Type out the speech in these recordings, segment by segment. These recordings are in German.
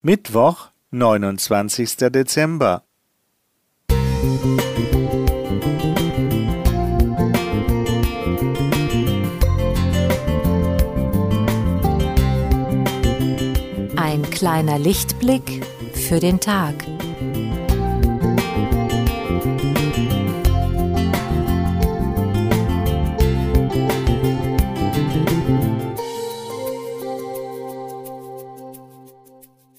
Mittwoch, neunundzwanzigster Dezember. Ein kleiner Lichtblick für den Tag.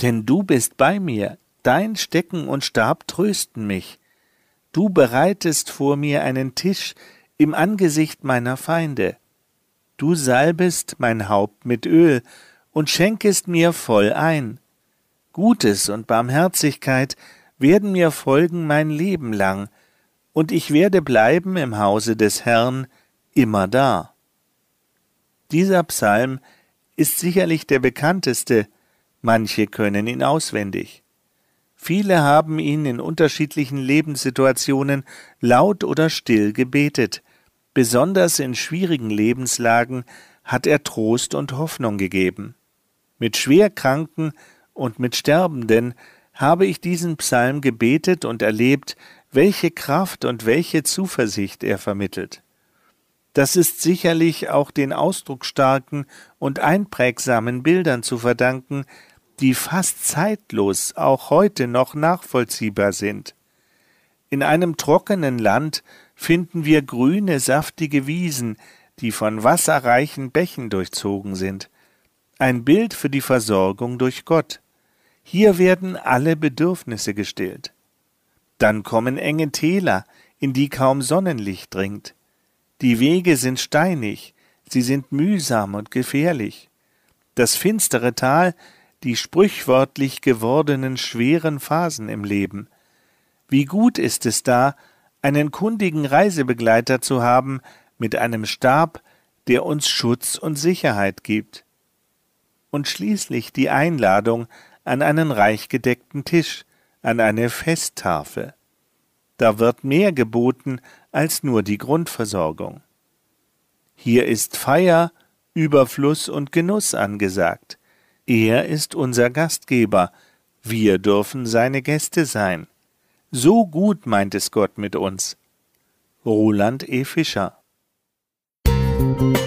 denn du bist bei mir, dein Stecken und Stab trösten mich. Du bereitest vor mir einen Tisch im Angesicht meiner Feinde. Du salbest mein Haupt mit Öl und schenkest mir voll ein. Gutes und Barmherzigkeit werden mir folgen mein Leben lang, und ich werde bleiben im Hause des Herrn immer da. Dieser Psalm ist sicherlich der bekannteste, manche können ihn auswendig. Viele haben ihn in unterschiedlichen Lebenssituationen laut oder still gebetet. Besonders in schwierigen Lebenslagen hat er Trost und Hoffnung gegeben. Mit Schwerkranken und mit Sterbenden habe ich diesen Psalm gebetet und erlebt, welche Kraft und welche Zuversicht er vermittelt. Das ist sicherlich auch den ausdrucksstarken und einprägsamen Bildern zu verdanken, die fast zeitlos auch heute noch nachvollziehbar sind. In einem trockenen Land finden wir grüne, saftige Wiesen, die von wasserreichen Bächen durchzogen sind. Ein Bild für die Versorgung durch Gott. Hier werden alle Bedürfnisse gestillt. Dann kommen enge Täler, in die kaum Sonnenlicht dringt. Die Wege sind steinig, sie sind mühsam und gefährlich. Das finstere Tal die sprichwörtlich gewordenen schweren Phasen im Leben. Wie gut ist es da, einen kundigen Reisebegleiter zu haben mit einem Stab, der uns Schutz und Sicherheit gibt. Und schließlich die Einladung an einen reich gedeckten Tisch, an eine Festtafel. Da wird mehr geboten als nur die Grundversorgung. Hier ist Feier, Überfluss und Genuss angesagt. Er ist unser Gastgeber, wir dürfen seine Gäste sein. So gut meint es Gott mit uns. Roland E. Fischer Musik